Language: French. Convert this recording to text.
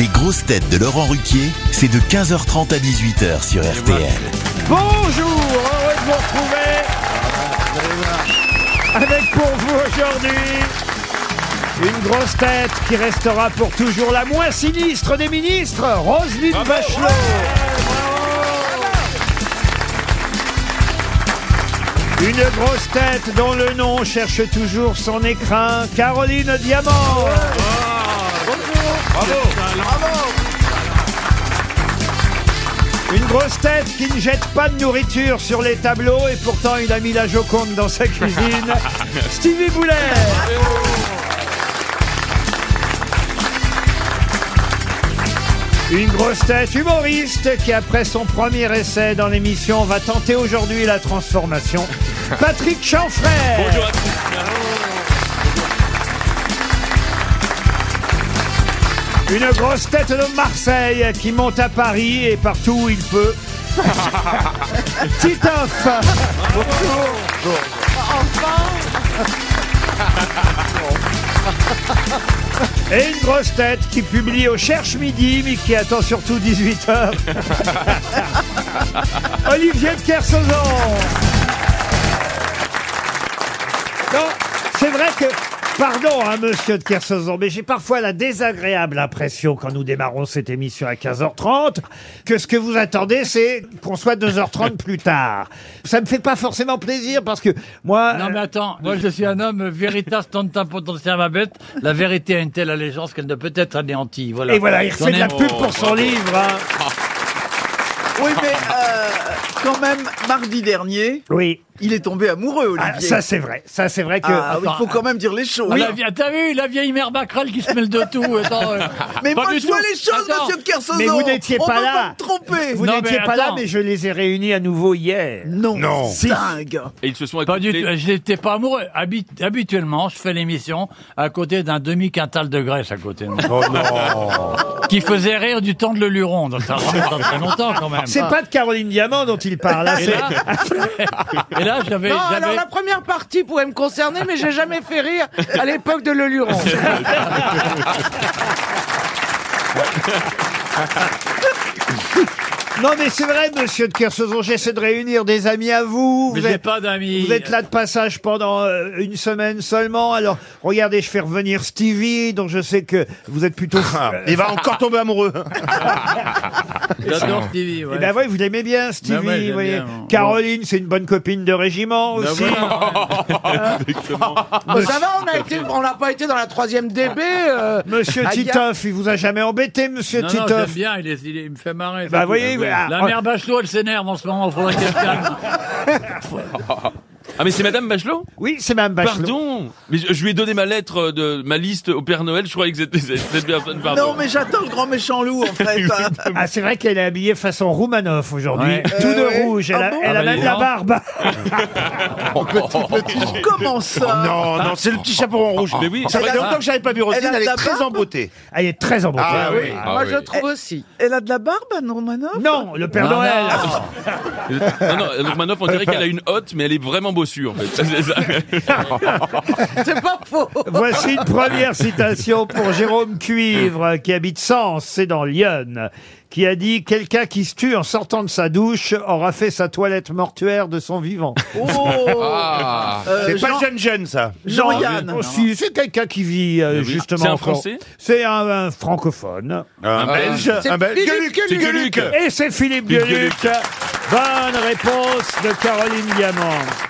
Les grosses têtes de Laurent Ruquier, c'est de 15h30 à 18h sur RTL. Bonjour, heureux de vous retrouver avec pour vous aujourd'hui une grosse tête qui restera pour toujours la moins sinistre des ministres, Roselyne Bachelot. Une grosse tête dont le nom cherche toujours son écrin, Caroline Diamant. Une grosse tête qui ne jette pas de nourriture sur les tableaux et pourtant il a mis la Joconde dans sa cuisine. Stevie Boulet. Une grosse tête humoriste qui après son premier essai dans l'émission va tenter aujourd'hui la transformation. Patrick Chanfray. Bonjour à tous. Une grosse tête de Marseille qui monte à Paris et partout où il peut. Titoff. Et une grosse tête qui publie au Cherche Midi, mais qui attend surtout 18h. Olivier de Kersauzon. Non, c'est vrai que. Pardon, hein, monsieur de Kersauzon, mais j'ai parfois la désagréable impression, quand nous démarrons cette émission à 15h30, que ce que vous attendez, c'est qu'on soit 2h30 plus tard. Ça me fait pas forcément plaisir, parce que moi... Non mais euh, attends, moi je suis un homme veritas tantum potentiam bête. La vérité a une telle allégeance qu'elle ne peut être anéantie. Voilà. Et voilà, il refait de la pub pour son livre. hein. Oui, mais euh, quand même, mardi dernier, Oui, il est tombé amoureux, Ah, Olivier. ça c'est vrai, ça c'est vrai que... Ah, oui, il faut quand même dire les choses. Ah, la vie- T'as vu la vieille mère Bacral qui se mêle de tout attends, euh, Mais pas moi, du je vois les choses, Attends. monsieur de Kersauzon. Mais vous n'étiez On pas peut là. pas me tromper. Vous Non, n'étiez mais pas là, attends. mais je les ai réunis à nouveau hier. Non, Non. c'est dingue. Et ils se sont Pas du tout. Je n'étais pas amoureux. Habi- habituellement, je fais l'émission à côté d'un demi quintal de graisse à côté de moi. Oh non. qui faisait rire du temps de Luron. Donc ça remonte à très longtemps quand même. C'est pas de Caroline Diamant dont il parle. hein, Et c'est- là, et là j'avais, Non, alors la première partie pouvait me concerner, mais j'ai jamais fait rire à l'époque de Leluron. Non, mais c'est vrai, monsieur de Kersauzon, j'essaie de réunir des amis à vous. mais Vous j'ai êtes, pas d'amis. vous êtes là de passage pendant euh, une semaine seulement. Alors, regardez, je fais revenir Stevie, dont je sais que vous êtes plutôt... Il va encore tomber amoureux. J'adore Stevie. Ouais. Eh ben oui, vous l'aimez bien, Stevie. Ben ouais, vous voyez. bien, moi. Caroline, c'est une bonne copine de régiment Ben aussi. voilà. Bon, ça va, on a été, on n'a pas été dans la troisième DB. euh, Monsieur Ah, Titoff, il vous a jamais embêté, monsieur Non, non, j'aime Titoff bien, il, est- il est- il me fait marrer. Bah, c'est voyez. Oui, ah, La mère Bachelot, elle s'énerve en ce moment, il faudrait qu'elle se calme. Ah mais c'est Madame Bachelot Oui, c'est Mme Bachelot. Pardon Mais je, je lui ai donné ma lettre de ma liste au Père Noël. Je croyais que c'était cette personne. Pardon. Non, mais j'attends le grand méchant loup, en fait. Ah, c'est vrai qu'elle est habillée façon Roumanoff aujourd'hui. Ouais. Tout de Euh, rouge. Elle Ah a, bon elle a Ah bah, même dis la donc. barbe. Comment ça Non, non, c'est le petit chaperon rouge. Mais oui, ça fait longtemps que j'avais pas vu Roselyne, Elle a elle de est la très barbe en beauté. Elle est très en beauté. Ah oui. Ah Moi, oui. je trouve aussi. Elle a de la barbe, Anne Romanoff Non, le Père Noël. non. Non, non, donc Manoff, on dirait qu'elle a une hotte, mais elle est vraiment en fait. C'est ça. C'est pas faux. Voici une première citation pour Jérôme Cuivre, qui habite Sens, c'est dans Lyon, qui a dit « Quelqu'un qui se tue en sortant de sa douche aura fait sa toilette mortuaire de son vivant. Oh Ah. Euh, C'est pas Jean- le jeune jeune, ça. Jean-Yann. Oh, si, c'est quelqu'un qui vit euh, oui. justement C'est un encore. Français C'est un, un francophone. Un belge. C'est Un belge. Philippe. Gueuluc. Et c'est Philippe Philippe Gueluc. Bonne réponse de Caroline Diamant.